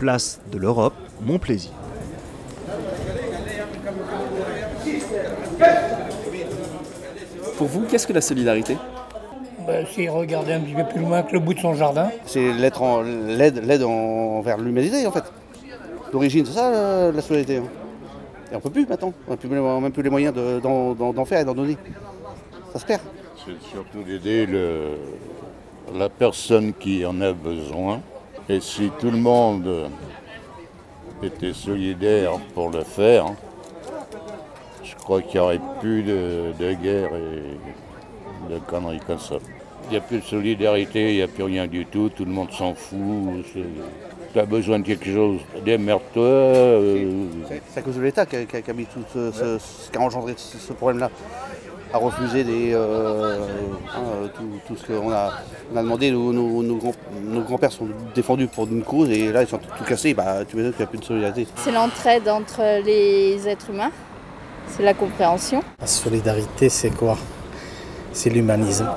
place de l'Europe, mon plaisir. Pour vous, qu'est-ce que la solidarité? Bah, C'est regarder un petit peu plus loin que le bout de son jardin. C'est l'aide envers l'humanité en fait. D'origine, c'est ça la solidarité. Hein. Et on peut plus maintenant. On n'a même plus les moyens d'en faire et d'en donner. Ça se perd. C'est surtout d'aider la personne qui en a besoin. Et si tout le monde était solidaire pour le faire, je crois qu'il n'y aurait plus de, guerre et de conneries comme ça. Il n'y a plus de solidarité, il n'y a plus rien du tout, tout le monde s'en fout tu as besoin de quelque chose, démerde-toi. Euh, c'est à cause de l'État qui a, mis tout ce, qui a engendré ce, problème-là à refuser euh, hein, euh, tout, ce qu'on a, demandé. Nos, grands-pères sont défendus pour une cause et là ils sont tout cassés. Bah, tu me dis qu'il n'y a plus de solidarité. C'est l'entraide entre les êtres humains, c'est la compréhension. La solidarité, c'est quoi? C'est l'humanisme.